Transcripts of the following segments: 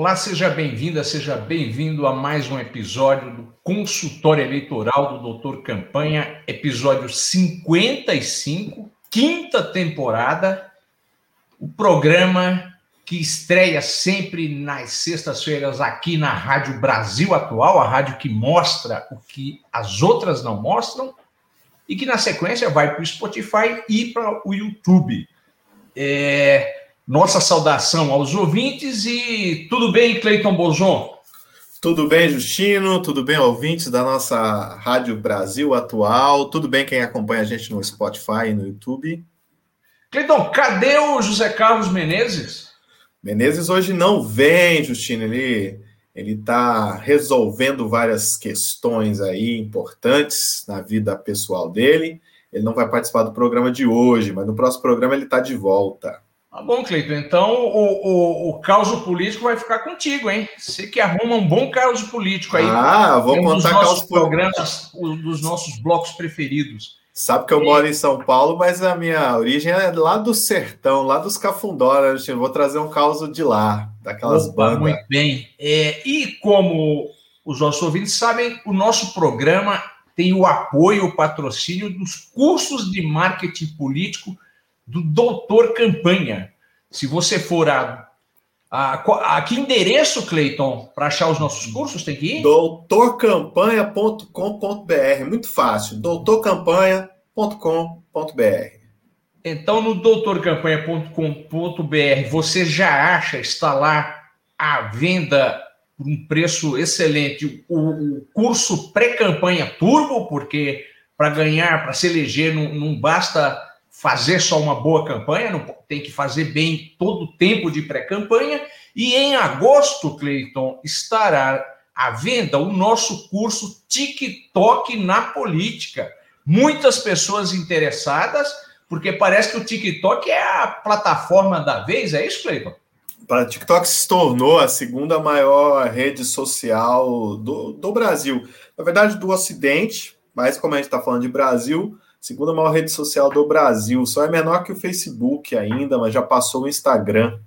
Olá, seja bem-vinda, seja bem-vindo a mais um episódio do Consultório Eleitoral do Doutor Campanha, episódio 55, quinta temporada, o programa que estreia sempre nas sextas-feiras aqui na Rádio Brasil Atual, a rádio que mostra o que as outras não mostram, e que na sequência vai para o Spotify e para o YouTube. É, nossa saudação aos ouvintes e tudo bem, Cleiton Bozon? Tudo bem, Justino? Tudo bem, ouvintes da nossa Rádio Brasil Atual? Tudo bem quem acompanha a gente no Spotify e no YouTube? Cleiton, cadê o José Carlos Menezes? Menezes hoje não vem, Justino. Ele ele está resolvendo várias questões aí importantes na vida pessoal dele. Ele não vai participar do programa de hoje, mas no próximo programa ele está de volta. Tá bom, Cleiton. Então o, o, o caos político vai ficar contigo, hein? Você que arruma um bom caos político aí. Ah, vou contar caos programas, dos nossos blocos preferidos. Sabe que eu moro em São Paulo, mas a minha origem é lá do sertão, lá dos Cafundóras. Vou trazer um caos de lá, daquelas Opa, bandas. Muito bem. É, e como os nossos ouvintes sabem, o nosso programa tem o apoio, o patrocínio dos cursos de marketing político do Doutor Campanha. Se você for a. a, a que endereço, Cleiton, para achar os nossos cursos tem que ir? doutorcampanha.com.br. Muito fácil. doutorcampanha.com.br. Então, no doutorcampanha.com.br, você já acha, está lá à venda por um preço excelente o, o curso pré-campanha turbo, porque para ganhar, para se eleger, não, não basta fazer só uma boa campanha, não tem que fazer bem todo o tempo de pré-campanha. E em agosto, Cleiton, estará à venda o nosso curso TikTok na política. Muitas pessoas interessadas, porque parece que o TikTok é a plataforma da vez, é isso, Cleiton? O TikTok se tornou a segunda maior rede social do, do Brasil. Na verdade, do Ocidente, mas como a gente está falando de Brasil, segunda maior rede social do Brasil. Só é menor que o Facebook ainda, mas já passou o Instagram.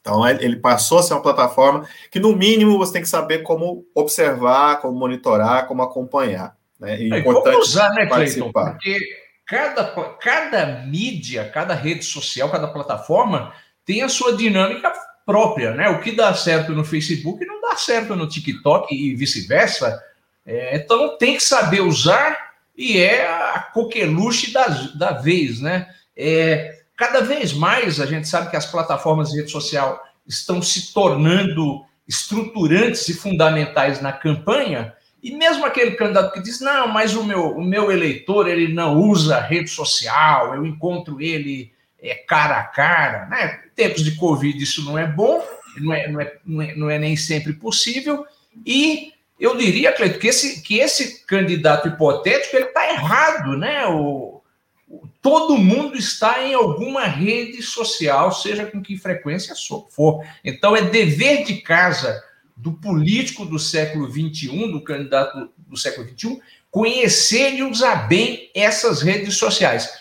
Então, é, ele passou a ser uma plataforma que, no mínimo, você tem que saber como observar, como monitorar, como acompanhar. Né? E é importante usar, né, Cleiton? Porque cada, cada mídia, cada rede social, cada plataforma tem a sua dinâmica própria, né? O que dá certo no Facebook não dá certo no TikTok e vice-versa. É, então, tem que saber usar e é a coqueluche da, da vez, né? É, cada vez mais a gente sabe que as plataformas de rede social estão se tornando estruturantes e fundamentais na campanha, e mesmo aquele candidato que diz, não, mas o meu, o meu eleitor ele não usa rede social, eu encontro ele é, cara a cara, né? Em tempos de Covid isso não é bom, não é, não é, não é, não é nem sempre possível, e eu diria, Cleito, que esse, que esse candidato hipotético ele está errado, né? O, o, todo mundo está em alguma rede social, seja com que frequência for. Então, é dever de casa do político do século XXI, do candidato do século XXI, conhecer e usar bem essas redes sociais.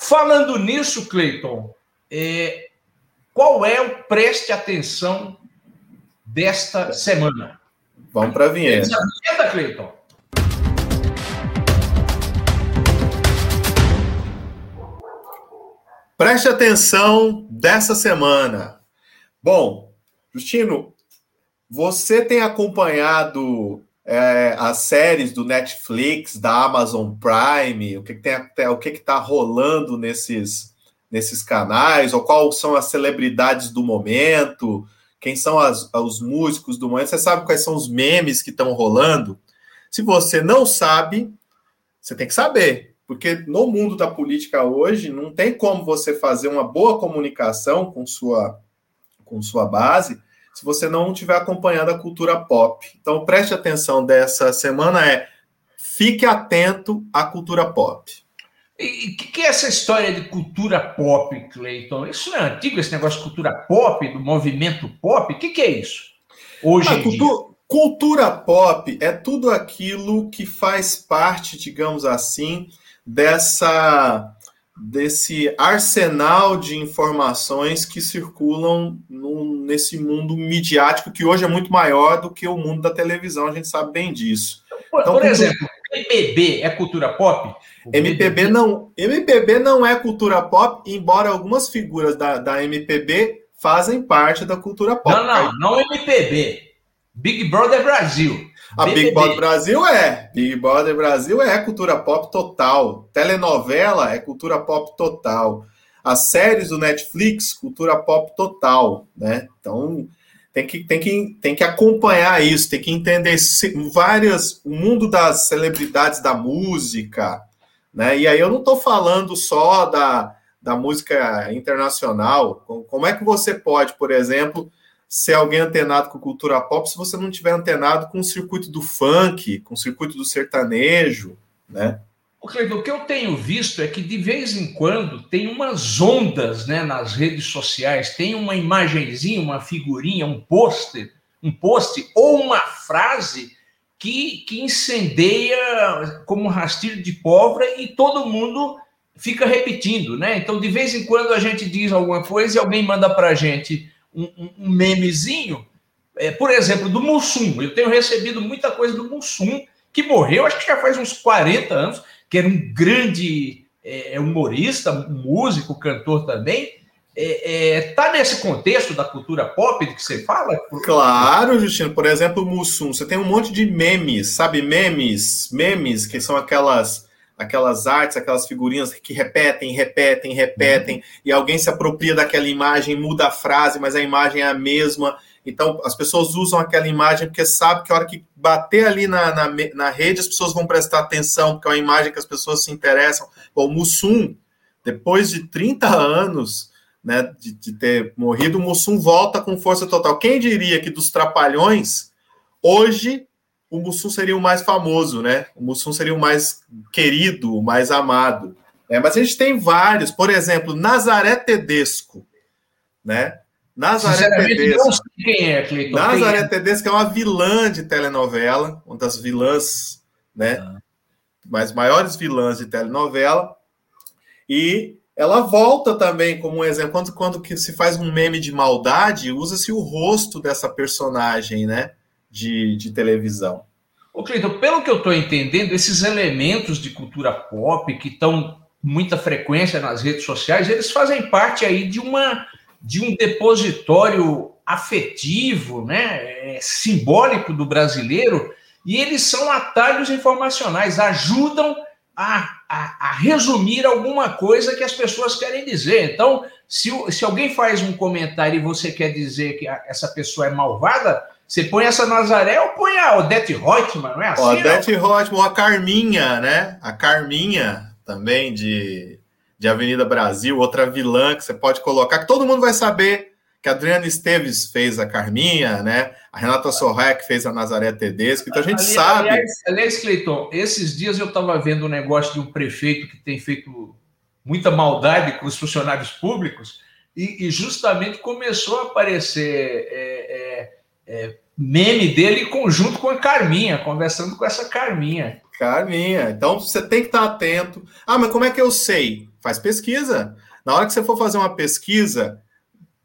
Falando nisso, Cleiton, é, qual é o preste atenção desta semana? Vamos para a vinheta. vinheta, Cleiton. Preste atenção dessa semana. Bom, Justino, você tem acompanhado é, as séries do Netflix, da Amazon Prime, o que, que tem, o que está rolando nesses, nesses canais, ou quais são as celebridades do momento? Quem são as, os músicos do momento, você sabe quais são os memes que estão rolando. Se você não sabe, você tem que saber. Porque no mundo da política hoje, não tem como você fazer uma boa comunicação com sua, com sua base se você não estiver acompanhando a cultura pop. Então, preste atenção dessa semana é fique atento à cultura pop. E o que, que, é essa história de cultura pop, Cleiton? Isso não é antigo, esse negócio de cultura pop, do movimento pop? O que, que é isso? Hoje ah, em cultu dia? Cultura pop é tudo aquilo que faz parte, digamos assim, dessa desse arsenal de informações que circulam no, nesse mundo midiático que hoje é muito maior do que o mundo da televisão, a gente sabe bem disso. Por, então, por exemplo, MPB é cultura pop? MPB não, MPB não é cultura pop, embora algumas figuras da, da MPB fazem parte da cultura pop. Não, não, não MPB. Big Brother Brasil. A BBB. Big Brother Brasil é. Big Brother Brasil é cultura pop total. Telenovela é cultura pop total. As séries do Netflix, cultura pop total, né? Então, tem que, tem que, tem que acompanhar isso, tem que entender várias, o mundo das celebridades da música, né? E aí eu não estou falando só da, da música internacional. Como é que você pode, por exemplo, ser alguém antenado com cultura pop se você não tiver antenado com o circuito do funk, com o circuito do sertanejo, né? O que eu tenho visto é que de vez em quando tem umas ondas né, nas redes sociais, tem uma imagenzinha, uma figurinha, um pôster, um post ou uma frase que, que incendeia como um rastilho de pólvora e todo mundo fica repetindo, né? Então, de vez em quando a gente diz alguma coisa e alguém manda para a gente um, um memezinho, é, por exemplo, do Mussum. Eu tenho recebido muita coisa do Mussum, que morreu, acho que já faz uns 40 anos, que era um grande é, é humorista, músico, cantor também. É, é, tá nesse contexto da cultura pop de que você fala? Claro, Justino. Por exemplo, o Mussum. Você tem um monte de memes, sabe? Memes, memes, que são aquelas aquelas artes, aquelas figurinhas que repetem, repetem, repetem, uhum. e alguém se apropria daquela imagem, muda a frase, mas a imagem é a mesma. Então, as pessoas usam aquela imagem porque sabe que a hora que bater ali na, na, na rede, as pessoas vão prestar atenção, porque é uma imagem que as pessoas se interessam. o Mussum, depois de 30 anos né, de, de ter morrido, o Mussum volta com força total. Quem diria que dos Trapalhões, hoje o Mussum seria o mais famoso, né? O Mussum seria o mais querido, o mais amado. É, mas a gente tem vários, por exemplo, Nazaré Tedesco, né? Nazaré Tedesco. Não sei quem é, Cleiton. Nazaré quem é? Tedesco é uma vilã de telenovela, uma das vilãs, né? Ah. Mais maiores vilãs de telenovela. E ela volta também como um exemplo. Quando, quando que se faz um meme de maldade, usa-se o rosto dessa personagem, né? de, de televisão. Ô, Cleiton, pelo que eu estou entendendo, esses elementos de cultura pop que estão muita frequência nas redes sociais, eles fazem parte aí de uma de um depositório afetivo, né, é, simbólico do brasileiro, e eles são atalhos informacionais, ajudam a, a, a, resumir alguma coisa que as pessoas querem dizer. Então, se, se alguém faz um comentário e você quer dizer que essa pessoa é malvada, você põe essa Nazaré ou põe a Odete Reutemann, não é assim? Odete Reutemann, ou a Carminha, né? A Carminha também de, de Avenida Brasil, outra vilã que você pode colocar, que todo mundo vai saber que a Adriana Esteves fez a Carminha, né? A Renata Sorraia que fez a Nazaré Tedesco, então a gente aliás, sabe. Aliás, aliás, Cleiton, esses dias eu estava vendo um negócio de um prefeito que tem feito muita maldade com os funcionários públicos e, e justamente começou a aparecer é, é, é, meme dele conjunto com a Carminha, conversando com essa Carminha. Carminha. Então você tem que estar atento. Ah, mas como é que eu sei? Faz pesquisa. Na hora que você for fazer uma pesquisa,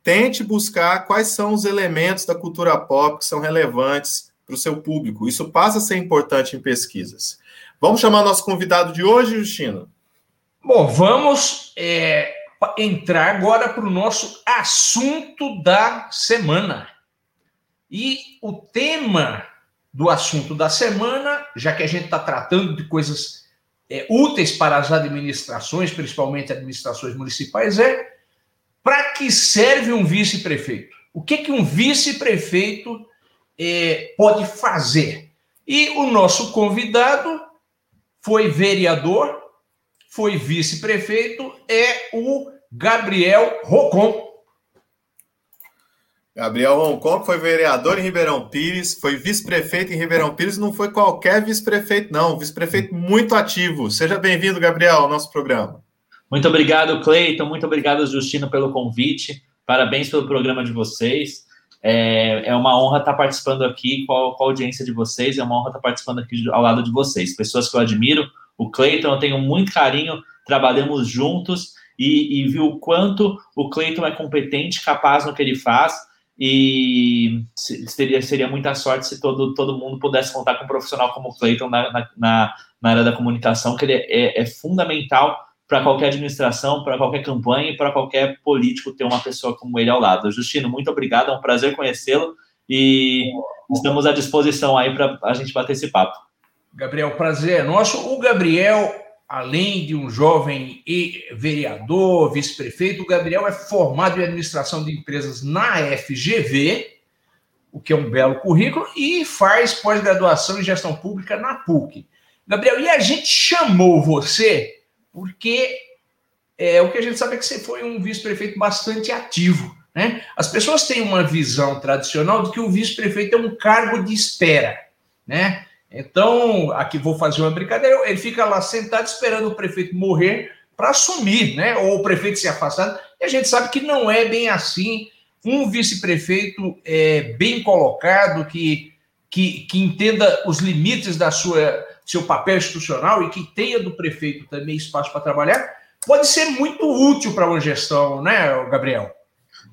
tente buscar quais são os elementos da cultura pop que são relevantes para o seu público. Isso passa a ser importante em pesquisas. Vamos chamar nosso convidado de hoje, Justino? Bom, vamos é, entrar agora para o nosso assunto da semana. E o tema do assunto da semana, já que a gente está tratando de coisas é, úteis para as administrações, principalmente administrações municipais, é para que serve um vice-prefeito? O que, que um vice-prefeito é, pode fazer? E o nosso convidado foi vereador, foi vice-prefeito, é o Gabriel Rocon. Gabriel Roncon foi vereador em Ribeirão Pires, foi vice-prefeito em Ribeirão Pires, não foi qualquer vice-prefeito, não, vice-prefeito muito ativo. Seja bem-vindo, Gabriel, ao nosso programa. Muito obrigado, Cleiton, muito obrigado, Justino, pelo convite. Parabéns pelo programa de vocês. É, é uma honra estar participando aqui com a, com a, audiência de vocês, é uma honra estar participando aqui ao lado de vocês. Pessoas que eu admiro, o Cleiton, eu tenho muito carinho, trabalhamos juntos e, e vi o quanto o Cleiton é competente, capaz no que ele faz e seria, seria muita sorte se todo, todo mundo pudesse contar com um profissional como o Cleiton na, na, na, área da comunicação, que ele é, é fundamental para qualquer administração, para qualquer campanha e para qualquer político ter uma pessoa como ele ao lado. Justino, muito obrigado, é um prazer conhecê-lo e estamos à disposição aí para a gente bater esse papo. Gabriel, prazer é nosso. O Gabriel além de um jovem vereador, vice-prefeito, o Gabriel é formado em administração de empresas na FGV, o que é um belo currículo, e faz pós-graduação em gestão pública na PUC. Gabriel, e a gente chamou você porque é, o que a gente sabe é que você foi um vice-prefeito bastante ativo. Né? As pessoas têm uma visão tradicional de que o vice-prefeito é um cargo de espera. Né? Então, aqui vou fazer uma brincadeira, ele fica lá sentado esperando o prefeito morrer para assumir, né? Ou o prefeito se afastar. E a gente sabe que não é bem assim. Um vice-prefeito é, bem colocado, que, que, que entenda os limites da sua seu papel institucional e que tenha do prefeito também espaço para trabalhar, pode ser muito útil para uma gestão, né, Gabriel?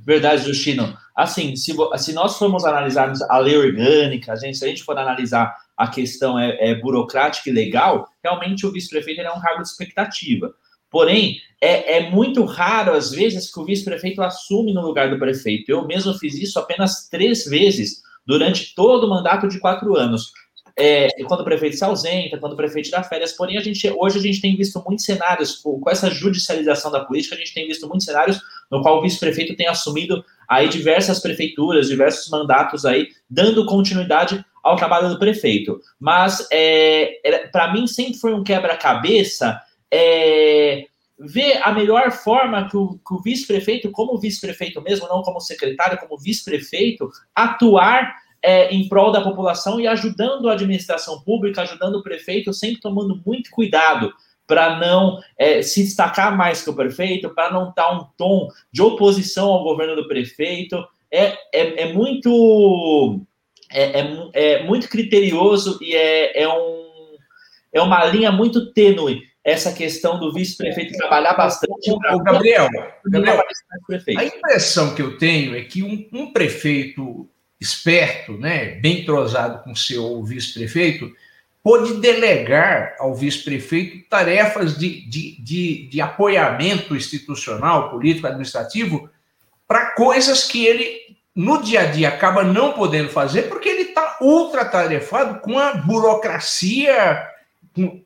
Verdade, Justino. Assim, se, se nós formos analisar a lei orgânica, a gente, se a gente for analisar a questão é, é burocrática e legal, realmente o vice-prefeito é um cargo de expectativa. Porém, é, é, muito raro, às vezes, que o vice-prefeito assume no lugar do prefeito. Eu mesmo fiz isso apenas três vezes durante todo o mandato de quatro anos. É, quando o prefeito se ausenta, quando o prefeito dá férias. Porém, a gente, hoje a gente tem visto muitos cenários, com, com essa judicialização da política, a gente tem visto muitos cenários no qual o vice-prefeito tem assumido aí diversas prefeituras, diversos mandatos aí, dando continuidade ao trabalho do prefeito. Mas, é, para mim, sempre foi um quebra-cabeça é, ver a melhor forma que o, o vice-prefeito, como vice-prefeito mesmo, não como secretário, como vice-prefeito, atuar é, em prol da população e ajudando a administração pública, ajudando o prefeito, sempre tomando muito cuidado para não é, se destacar mais que o prefeito, para não dar um tom de oposição ao governo do prefeito. É, é, é muito é, é, é, muito criterioso e é, é, um, é uma linha muito tênue essa questão do vice-prefeito trabalhar bastante. O, o Gabriel, Gabriel a impressão que eu tenho é que um, um prefeito esperto, né, bem entrosado com seu vice-prefeito, pode delegar ao vice-prefeito tarefas de, de, de, de apoiamento institucional, político, administrativo, para coisas que ele no dia a dia acaba não podendo fazer porque ele está ultratarefado com a burocracia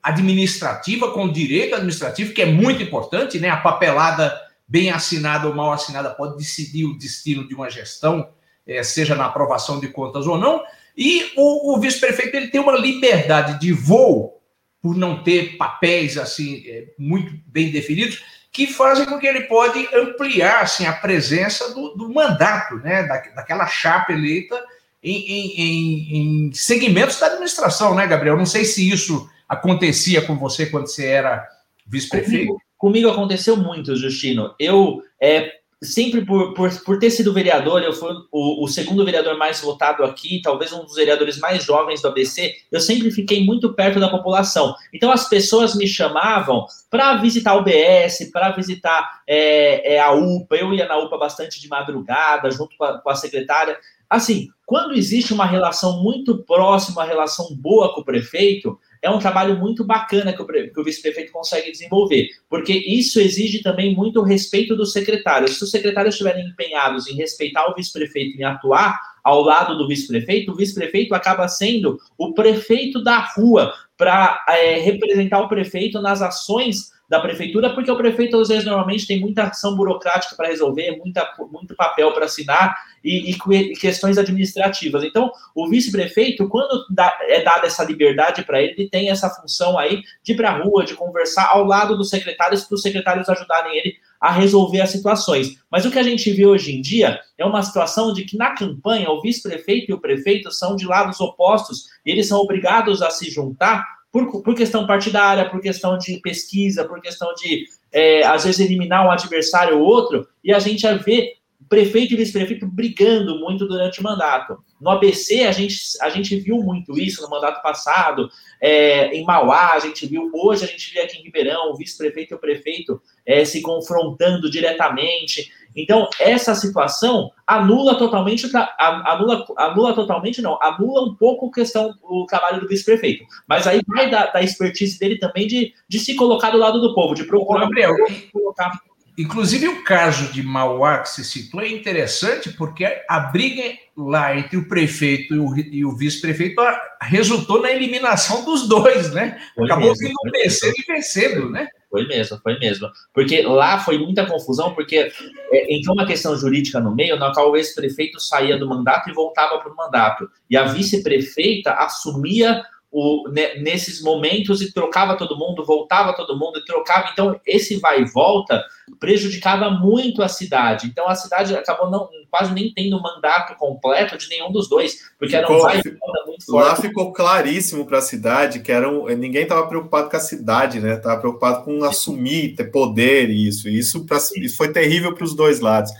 administrativa, com o direito administrativo, que é muito importante, né? A papelada bem assinada ou mal assinada pode decidir o destino de uma gestão, é, seja na aprovação de contas ou não. E o, o vice-prefeito ele tem uma liberdade de voo por não ter papéis assim é, muito bem definidos que fazem com que ele pode ampliar assim, a presença do, do mandato, né, da, daquela chapa eleita em, em, em, em, segmentos da administração, né, Gabriel? Não sei se isso acontecia com você quando você era vice-prefeito. Comigo, comigo, aconteceu muito, Justino. Eu é, sempre por, por, por ter sido vereador, eu fui o, o, segundo vereador mais votado aqui, talvez um dos vereadores mais jovens do ABC, eu sempre fiquei muito perto da população. Então as pessoas me chamavam para visitar o BS, para visitar é, é, a UPA, eu ia na UPA bastante de madrugada, junto com a, com a secretária. Assim, quando existe uma relação muito próxima, uma relação boa com o prefeito, é um trabalho muito bacana que o, que o vice-prefeito consegue desenvolver, porque isso exige também muito respeito dos secretários. Se os secretários estiverem empenhados em respeitar o vice-prefeito, em atuar ao lado do vice-prefeito, o vice-prefeito acaba sendo o prefeito da rua para é, representar o prefeito nas ações da prefeitura, porque o prefeito, às vezes, normalmente tem muita ação burocrática para resolver, muita, muito papel para assinar e, e, questões administrativas. Então, o vice-prefeito, quando dá, é dada essa liberdade para ele, ele tem essa função aí de ir para a rua, de conversar ao lado dos secretários, para os secretários ajudarem ele a resolver as situações. Mas o que a gente vê hoje em dia é uma situação de que na campanha o vice-prefeito e o prefeito são de lados opostos, e eles são obrigados a se juntar por, por questão partidária, por questão de pesquisa, por questão de, é, às vezes, eliminar um adversário ou outro, e a gente vê prefeito e vice-prefeito brigando muito durante o mandato. No ABC, a gente, a gente viu muito isso no mandato passado, é, em Mauá, a gente viu, hoje a gente vê aqui em Ribeirão, o vice-prefeito e o prefeito é, se confrontando diretamente. Então, essa situação anula totalmente, anula, anula totalmente, não, anula um pouco a questão, o trabalho do vice-prefeito. Mas aí vai da, da expertise dele também de, de se colocar do lado do povo, de procurar. Gabriel, colocar Inclusive, o caso de Mauá que se citou é interessante porque a briga lá entre o prefeito e o, vice-prefeito resultou na eliminação dos dois, né? Foi Acabou mesmo, vindo vencendo e vencendo, né? Foi mesmo, foi mesmo. Porque lá foi muita confusão, porque é, entrou uma questão jurídica no meio, na qual o ex-prefeito saía do mandato e voltava para o mandato. E a vice-prefeita assumia o, nesses momentos e trocava todo mundo, voltava todo mundo e trocava. Então, esse vai e volta prejudicava muito a cidade. Então, a cidade acabou não, quase nem tendo mandato completo de nenhum dos dois, porque ficou, era um vai e volta muito forte. Lá ficou claríssimo para a cidade que era um, ninguém estava preocupado com a cidade, né? Estava preocupado com assumir, ter poder e isso. Isso, pra, isso foi terrível para os dois lados.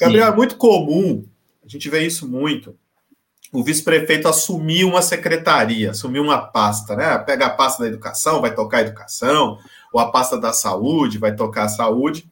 Gabriel, Sim. é muito comum, a gente vê isso muito o vice-prefeito assumir uma secretaria, assumir uma pasta, né? Pega a pasta da educação, vai tocar a educação, ou a pasta da saúde, vai tocar a saúde,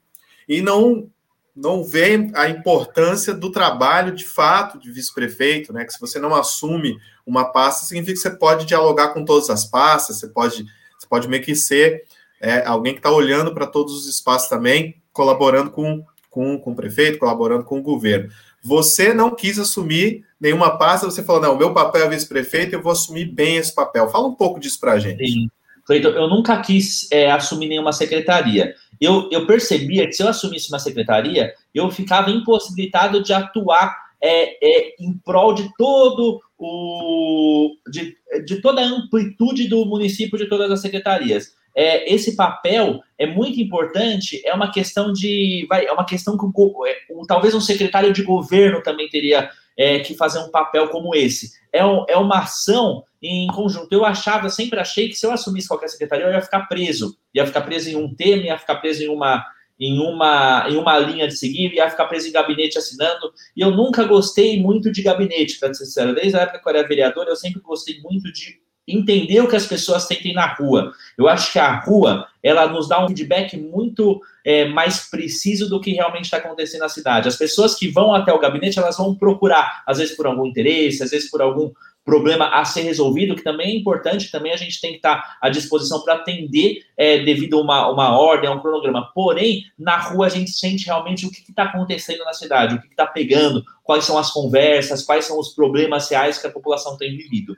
e não não vê a importância do trabalho de fato de vice-prefeito, né? Que se você não assume uma pasta, significa que você pode dialogar com todas as pastas, você pode, você pode meio que ser é, alguém que está olhando para todos os espaços também, colaborando com, com, com o prefeito, colaborando com o governo. Você não quis assumir nenhuma pasta, você falou, não, meu papel é vice-prefeito, eu vou assumir bem esse papel. Fala um pouco disso para a gente. Sim. Cleiton, eu nunca quis é, assumir nenhuma secretaria. Eu, eu percebia que se eu assumisse uma secretaria, eu ficava impossibilitado de atuar é, é, em prol de todo o de, de toda a amplitude do município de todas as secretarias é, esse papel é muito importante, é uma questão de. Vai, é uma questão que é, talvez um secretário de governo também teria é, que fazer um papel como esse. É, um, é uma ação em conjunto. Eu achava, sempre achei que se eu assumisse qualquer secretaria, eu ia ficar preso. Ia ficar preso em um tema, ia ficar preso em uma, em uma, em uma linha de seguir, ia ficar preso em gabinete assinando. E eu nunca gostei muito de gabinete, para ser sincero. Desde a época que eu era vereador, eu sempre gostei muito de entender o que as pessoas sentem na rua. Eu acho que a rua ela nos dá um feedback muito é, mais preciso do que realmente está acontecendo na cidade. As pessoas que vão até o gabinete elas vão procurar, às vezes por algum interesse, às vezes por algum problema a ser resolvido, que também é importante, também a gente tem que estar à disposição para atender é, devido a uma, uma ordem, a um cronograma. Porém, na rua a gente sente realmente o que está acontecendo na cidade, o que está pegando, quais são as conversas, quais são os problemas reais que a população tem vivido.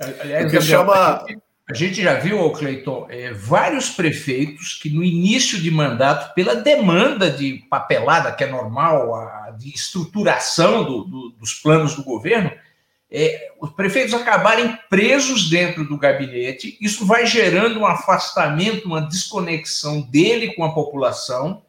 Aliás, Gabriel, chama... a gente já viu, Cleiton, é, vários prefeitos que no início de mandato, pela demanda de papelada, que é normal, a, de estruturação do, do, dos planos do governo, é, os prefeitos acabarem presos dentro do gabinete, isso vai gerando um afastamento, uma desconexão dele com a população,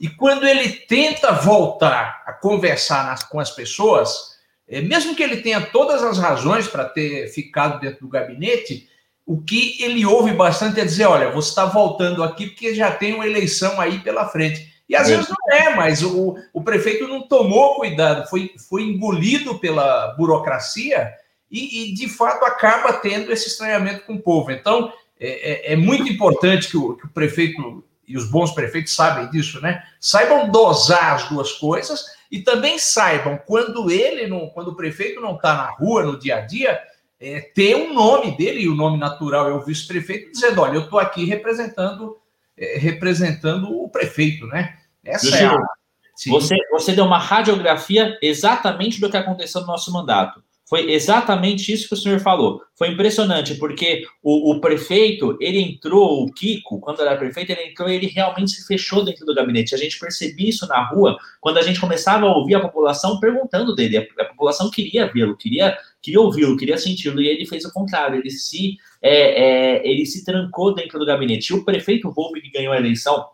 e quando ele tenta voltar a conversar nas, com as pessoas, é, mesmo que ele tenha todas as razões para ter ficado dentro do gabinete, o que ele ouve bastante é dizer: olha, você está voltando aqui porque já tem uma eleição aí pela frente. E às é. vezes não é, mas o, o prefeito não tomou cuidado, foi, foi engolido pela burocracia e, e, de fato acaba tendo esse estranhamento com o povo. Então é, é, é muito importante que o, que o prefeito e os bons prefeitos sabem disso, né? Saibam dosar as duas coisas e também saibam quando ele não, quando o prefeito não está na rua no dia a dia, é, ter um nome dele e o nome natural é o vice-prefeito dizendo, olha, eu estou aqui representando é, representando o prefeito, né? Essa é a... Você, você deu uma radiografia exatamente do que aconteceu no nosso mandato. Foi exatamente isso que o senhor falou. Foi impressionante, porque o, o, prefeito, ele entrou, o Kiko, quando era prefeito, ele entrou ele realmente se fechou dentro do gabinete. A gente percebia isso na rua, quando a gente começava a ouvir a população perguntando dele. A, a população queria vê-lo, queria, queria ouvi-lo, queria senti-lo, e ele fez o contrário. Ele se, é, é, ele se trancou dentro do gabinete. E o prefeito Volpe, que ganhou a eleição,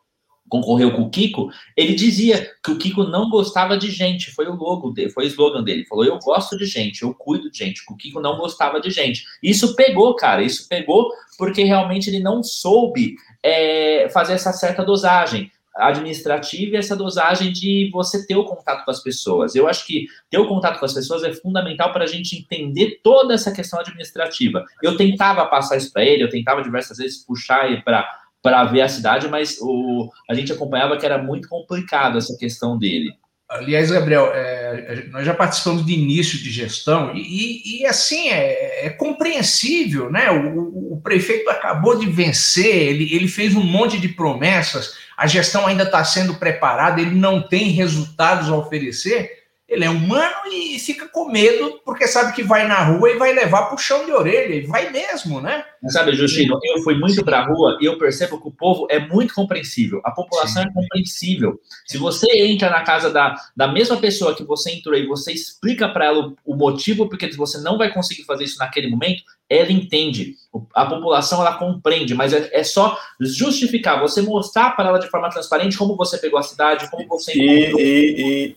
concorreu com o Kiko, ele dizia que o Kiko não gostava de gente, foi o logo dele, foi o slogan dele, ele falou, eu gosto de gente, eu cuido de gente, o Kiko não gostava de gente. Isso pegou, cara, isso pegou porque realmente ele não soube é, fazer essa certa dosagem administrativa e essa dosagem de você ter o contato com as pessoas. Eu acho que ter o contato com as pessoas é fundamental para a gente entender toda essa questão administrativa. Eu tentava passar isso para ele, eu tentava diversas vezes puxar ele para para ver a cidade, mas o, a gente acompanhava que era muito complicado essa questão dele. Aliás, Gabriel, é, nós já participamos de início de gestão e, e, e assim é, é, compreensível, né? O, o, prefeito acabou de vencer, ele, ele fez um monte de promessas, a gestão ainda está sendo preparada, ele não tem resultados a oferecer ele é humano e fica com medo porque sabe que vai na rua e vai levar puxão de orelha, e vai mesmo, né? Sabe, Justino, eu fui muito para a rua e eu percebo que o povo é muito compreensível, a população Sim. é compreensível. Se você entra na casa da, da mesma pessoa que você entrou e você explica para ela o, o motivo porque você não vai conseguir fazer isso naquele momento, ela entende. A população ela compreende, mas é, é só justificar, você mostrar para ela de forma transparente como você pegou a cidade, como você e, e, e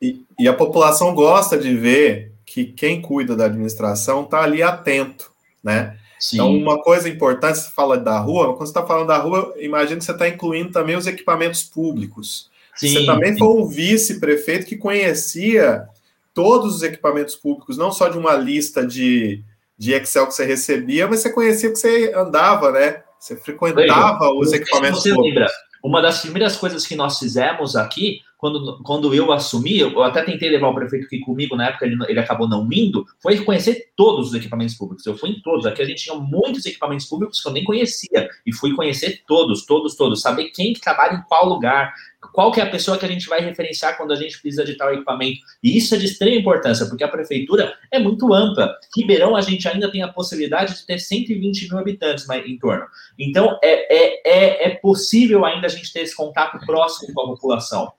e, e, a população gosta de ver que quem cuida da administração está ali atento, né? Sim. Então, uma coisa importante, você fala da rua, quando você está falando da rua, imagina que você está incluindo também os equipamentos públicos. Sim, você também sim. foi um vice-prefeito que conhecia todos os equipamentos públicos, não só de uma lista de, de Excel que você recebia, mas você conhecia que você andava, né? Você frequentava os equipamentos você públicos. Lembra, uma das primeiras coisas que nós fizemos aqui quando, quando eu assumi, eu até tentei levar o prefeito aqui comigo, na época ele, ele acabou não indo, foi conhecer todos os equipamentos públicos. Eu fui em todos. Aqui a gente tinha muitos equipamentos públicos que eu nem conhecia. E fui conhecer todos, todos, todos. Saber quem que trabalha em qual lugar, qual que é a pessoa que a gente vai referenciar quando a gente precisa de tal equipamento. E isso é de extrema importância, porque a prefeitura é muito ampla. Ribeirão, a gente ainda tem a possibilidade de ter 120 mil habitantes em torno. Então, é, é, é, é possível ainda a gente ter esse contato próximo com a população.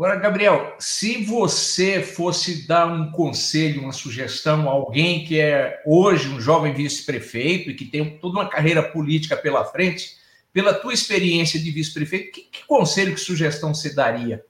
Agora, Gabriel, se você fosse dar um conselho, uma sugestão a alguém que é hoje um jovem vice-prefeito e que tem toda uma carreira política pela frente, pela tua experiência de vice-prefeito, que, que, conselho, que sugestão você daria?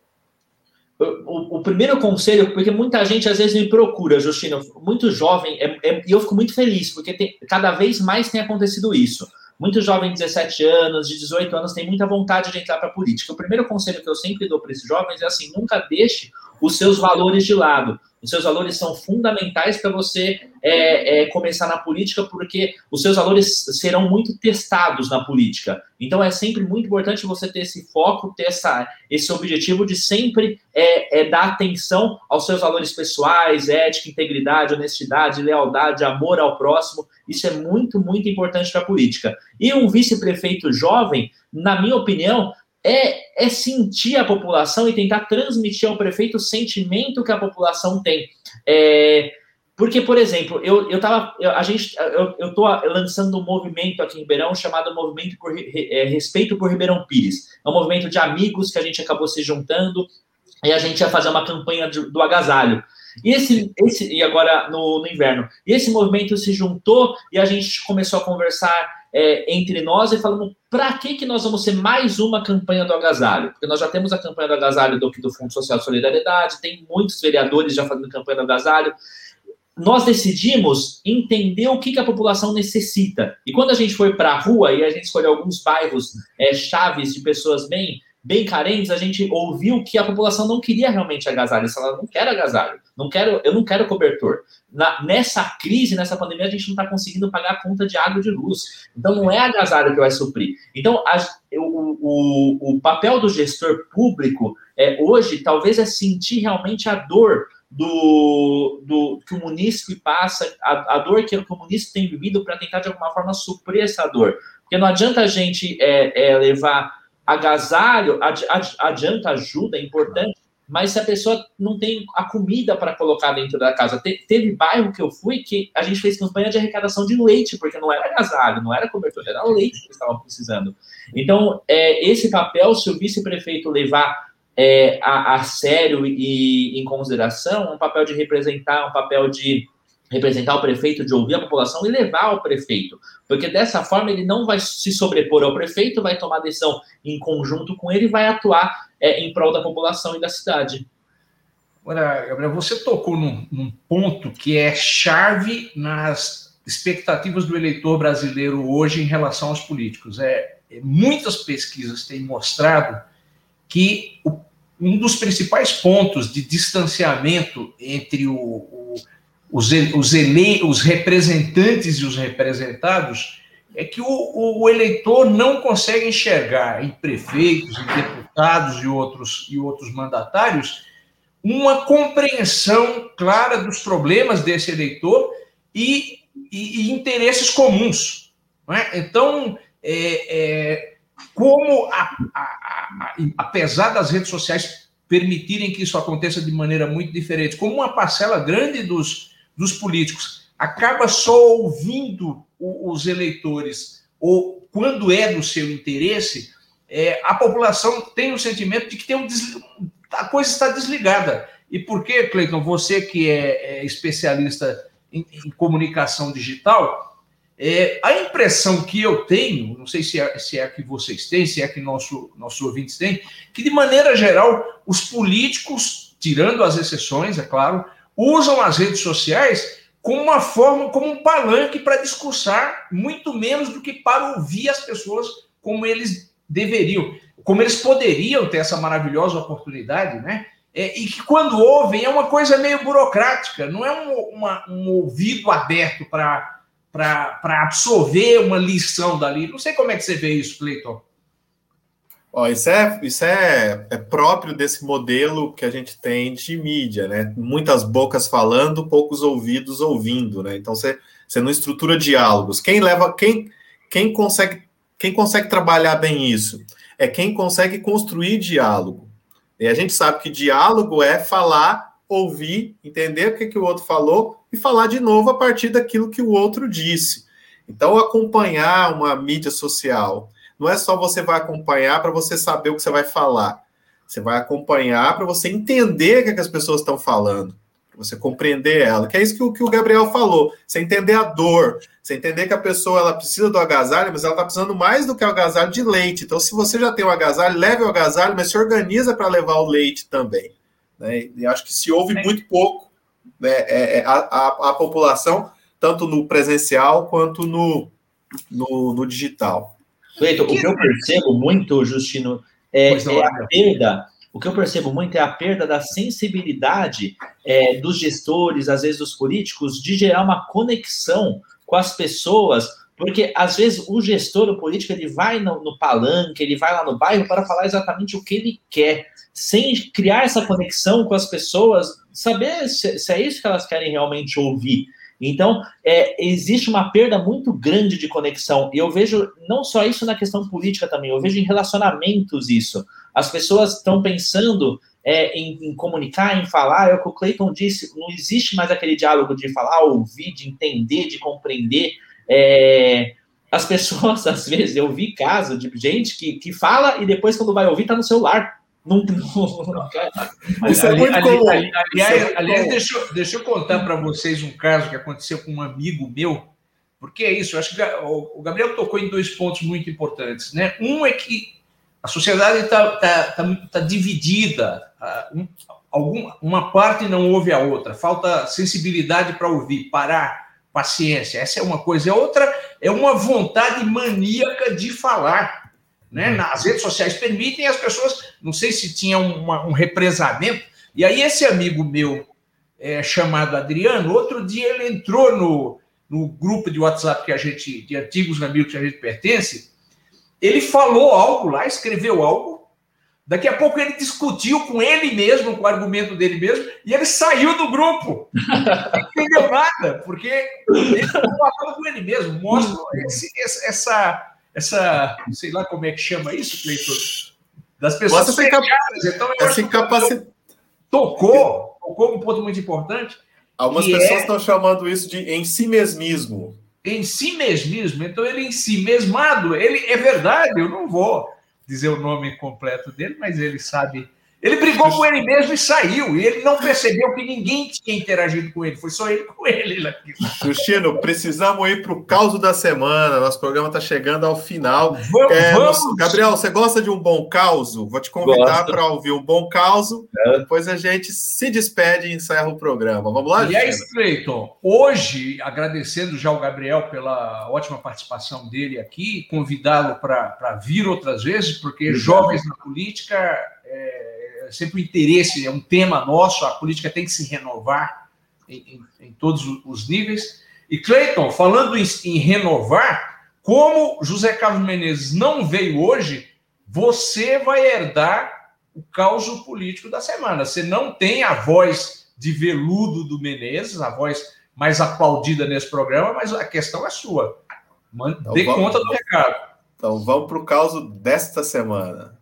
O, o, primeiro conselho, porque muita gente às vezes me procura, Justino, muito jovem, é, é, e eu fico muito feliz, porque tem, cada vez mais tem acontecido isso. Muito jovem de 17 anos, de 18 anos, tem muita vontade de entrar para a política. O primeiro conselho que eu sempre dou para esses jovens é assim: nunca deixe os seus valores de lado. Os seus valores são fundamentais para você é, é, começar na política, porque os seus valores serão muito testados na política. Então é sempre muito importante você ter esse foco, ter essa, esse objetivo de sempre é, é dar atenção aos seus valores pessoais, ética, integridade, honestidade, lealdade, amor ao próximo. Isso é muito, muito importante para a política. E um vice-prefeito jovem, na minha opinião, é, é sentir a população e tentar transmitir ao prefeito o sentimento que a população tem. É, porque, por exemplo, eu, eu tava, eu, a gente, eu, eu tô lançando um movimento aqui em Ribeirão chamado Movimento por é, Respeito por Ribeirão Pires. É um movimento de amigos que a gente acabou se juntando e a gente ia fazer uma campanha de, do agasalho. E esse, esse e agora no, no inverno. E esse movimento se juntou e a gente começou a conversar é, entre nós e falando para que, que nós vamos ser mais uma campanha do agasalho? Porque nós já temos a campanha do agasalho do, do Fundo Social de Solidariedade, tem muitos vereadores já fazendo campanha do agasalho. Nós decidimos entender o que, que a população necessita. E quando a gente foi para a rua e a gente escolheu alguns bairros é, chaves de pessoas bem bem carentes, a gente ouviu que a população não queria realmente agasalho. Ela não quer agasalho, não quero, eu não quero cobertor. Na, nessa crise, nessa pandemia, a gente não está conseguindo pagar a conta de água e de luz. Então, não é agasalho que vai suprir. Então, a, o, o, o papel do gestor público é, hoje talvez é sentir realmente a dor do, do que o munícipe passa, a, a dor que, o munícipe tem vivido para tentar de alguma forma suprir essa dor. Porque não adianta a gente é, é, levar agasalho, adianta ajuda, é importante, mas se a pessoa não tem a comida para colocar dentro da casa. Te, teve bairro que eu fui que a gente fez campanha de arrecadação de leite, porque não era agasalho, não era cobertor, era leite que eles estavam precisando. Então, é, esse papel, se o vice-prefeito levar é, a, a, sério e em consideração, um papel de representar, um papel de representar o prefeito, de ouvir a população e levar ao prefeito, porque dessa forma ele não vai se sobrepor ao prefeito, vai tomar decisão em conjunto com ele vai atuar é, em prol da população e da cidade. Agora, Gabriel, você tocou num, num ponto que é chave nas expectativas do eleitor brasileiro hoje em relação aos políticos. É, é muitas pesquisas têm mostrado que o, um dos principais pontos de distanciamento entre o, o, os, os, ele, os representantes e os representados é que o, eleitor não consegue enxergar em prefeitos, em deputados e outros, e outros mandatários uma compreensão clara dos problemas desse eleitor e, e, e interesses comuns. É? Então, é, é, como, a, a, a, apesar das redes sociais permitirem que isso aconteça de maneira muito diferente, como uma parcela grande dos, dos políticos acaba só ouvindo os eleitores, ou quando é do seu interesse, é, a população tem o sentimento de que tem um des... a coisa está desligada. E por que, Cleiton, você que é, é especialista em, em, comunicação digital, é, a impressão que eu tenho, não sei se é, se é a que vocês têm, se é a que nosso, nossos ouvintes têm, que de maneira geral, os políticos, tirando as exceções, é claro, usam as redes sociais como uma forma, como um palanque para discursar, muito menos do que para ouvir as pessoas como eles deveriam, como eles poderiam ter essa maravilhosa oportunidade, né? É, e que quando ouvem é uma coisa meio burocrática, não é um, uma, um ouvido aberto para absorver uma lição dali. Não sei como é que você vê isso, Cleiton. Ó, isso é, isso é, é próprio desse modelo que a gente tem de mídia, né? Muitas bocas falando, poucos ouvidos ouvindo, né? Então você, você não estrutura diálogos. Quem leva, quem, quem consegue, quem consegue trabalhar bem isso é quem consegue construir diálogo. E a gente sabe que diálogo é falar, ouvir, entender o que, que o outro falou e falar de novo a partir daquilo que o outro disse. Então, acompanhar uma mídia social não é só você vai acompanhar para você saber o que você vai falar. Você vai acompanhar para você entender o que, é que as pessoas estão falando, para você compreender ela. Que é isso que o, que o Gabriel falou. Você entender a dor, você entender que a pessoa ela precisa do agasalho, mas ela está precisando mais do que o agasalho de leite. Então, se você já tem o agasalho, leve o agasalho, mas se organiza para levar o leite também. Né? E acho que se ouve muito pouco é, é, a, a, a população, tanto no presencial quanto no, no, no digital. Cleiton, o que eu percebo muito, Justino, é, é a perda. O que eu percebo muito é a perda da sensibilidade é, dos gestores, às vezes dos políticos, de gerar uma conexão com as pessoas, porque às vezes o gestor, o político, ele vai no, no palanque, ele vai lá no bairro para falar exatamente o que ele quer, sem criar essa conexão com as pessoas, saber se, se é isso que elas querem realmente ouvir. Então, é, existe uma perda muito grande de conexão. E eu vejo não só isso na questão política também, eu vejo em relacionamentos isso. As pessoas estão pensando é, em, em, comunicar, em falar, é o que o Clayton disse, não existe mais aquele diálogo de falar, ouvir, de entender, de compreender. É, as pessoas, às vezes, eu vi caso de gente que, que fala e depois, quando vai ouvir, está no celular. Não, não, Isso é muito comum. Aliás, aliás deixa, eu, deixa eu contar para vocês um caso que aconteceu com um amigo meu, porque é isso, eu acho que o Gabriel tocou em dois pontos muito importantes. Né? Um é que a sociedade está tá, tá, tá dividida, um, algum, uma parte não ouve a outra, falta sensibilidade para ouvir, parar, paciência, essa é uma coisa. A outra é uma vontade maníaca de falar. Né? Uhum. As redes sociais permitem as pessoas, não sei se tinha uma, um represamento, e aí esse amigo meu, é, chamado Adriano, outro dia ele entrou no, no grupo de WhatsApp que a gente, de antigos amigos que a gente pertence, ele falou algo lá, escreveu algo, daqui a pouco ele discutiu com ele mesmo, com o argumento dele mesmo, e ele saiu do grupo. Não entendeu nada, porque ele estava falando com ele mesmo, mostra esse, essa essa, sei lá como é que chama isso, Cleiton, das pessoas Você então, essa, capaci tocou, tocou um ponto muito importante. Algumas pessoas é... estão chamando isso de em si mesmismo. Em si mesmismo. Então, ele em si mesmado, ele é verdade, eu não vou dizer o nome completo dele, mas ele sabe ele brigou com ele mesmo e saiu. E ele não percebeu que ninguém tinha interagido com ele. Foi só ele com ele. Justino, precisamos ir para o caos da semana. Nosso programa está chegando ao final. Vamos, é, vamos, Gabriel, você gosta de um bom caos? Vou te convidar para ouvir um bom caos. É. Depois a gente se despede e encerra o programa. Vamos lá, Aliás, Cleiton, hoje, agradecendo já o Gabriel pela ótima participação dele aqui, convidá-lo para vir outras vezes, porque jovens na política. É, sempre o interesse, é um tema nosso, a política tem que se renovar em, em, em todos os níveis. E Cleiton, falando em, em renovar, como José Carlos Menezes não veio hoje, você vai herdar o caos político da semana. Você não tem a voz de veludo do Menezes, a voz mais aplaudida nesse programa, mas a questão é sua. Então, Dê vamos, conta do recado. Então vamos para o caos desta semana.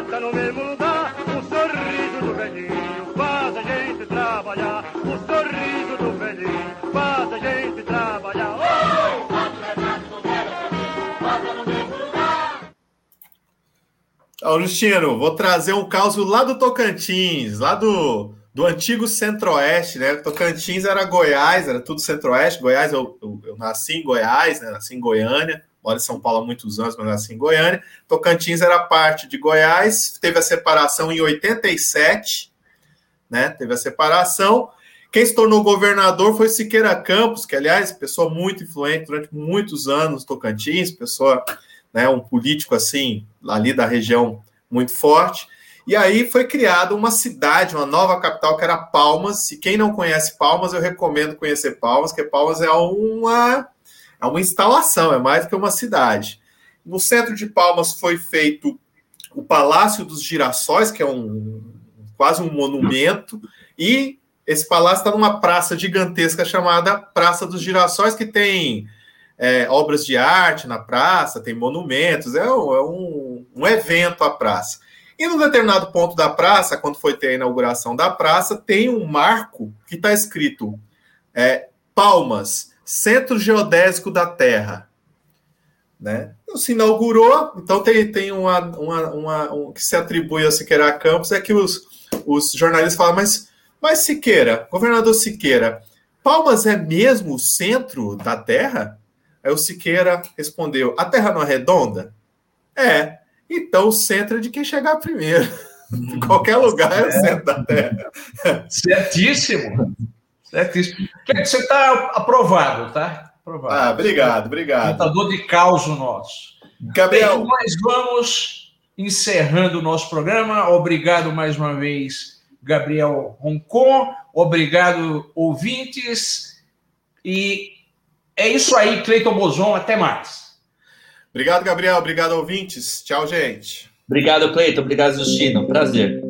Bota no mesmo lugar. O sorriso do velhinho faz a gente trabalhar. O sorriso do velhinho faz a gente trabalhar. Oh! Bota o retrato do velho outra vez, bota no mesmo lugar. Ó, Justino, vou trazer um caos lá do Tocantins, lá do, do antigo Centro-Oeste, né? Tocantins era Goiás, era tudo Centro-Oeste. Goiás, eu, eu, eu, nasci em Goiás, né? nasci em Goiânia mora em São Paulo há muitos anos, mas assim Goiânia. Tocantins era parte de Goiás, teve a separação em 87, né? Teve a separação. Quem se tornou governador foi Siqueira Campos, que, aliás, pessoa muito influente durante muitos anos, Tocantins, pessoa, né, um político assim, ali da região muito forte. E aí foi criada uma cidade, uma nova capital, que era Palmas. E quem não conhece Palmas, eu recomendo conhecer Palmas, porque Palmas é uma é uma instalação, é mais que uma cidade. No centro de Palmas foi feito o Palácio dos Girassóis, que é um quase um monumento, e esse palácio está numa praça gigantesca chamada Praça dos Girassóis, que tem é, obras de arte na praça, tem monumentos, é, um, é um, um evento a praça. E num determinado ponto da praça, quando foi ter a inauguração da praça, tem um marco que está escrito é, Palmas, Centro Geodésico da Terra. Né? Então, se inaugurou, então tem, tem uma, uma, uma um, que se atribui a Siqueira Campos, é que os, os jornalistas falam, mas, mas Siqueira, governador Siqueira, Palmas é mesmo o centro da Terra? Aí o Siqueira respondeu, a Terra não é redonda? É, então o centro é de quem chegar primeiro. Em qualquer lugar é o centro da Terra. Certíssimo. Certíssimo. Você está aprovado, tá? Aprovado. Ah, obrigado, obrigado. Contador de caos nosso. Gabriel. Bem, nós vamos encerrando o nosso programa. Obrigado mais uma vez, Gabriel Roncon. Obrigado, ouvintes. E é isso aí, Cleiton Bozon. Até mais. Obrigado, Gabriel. Obrigado, ouvintes. Tchau, gente. Obrigado, Cleiton. Obrigado, Justino. Prazer.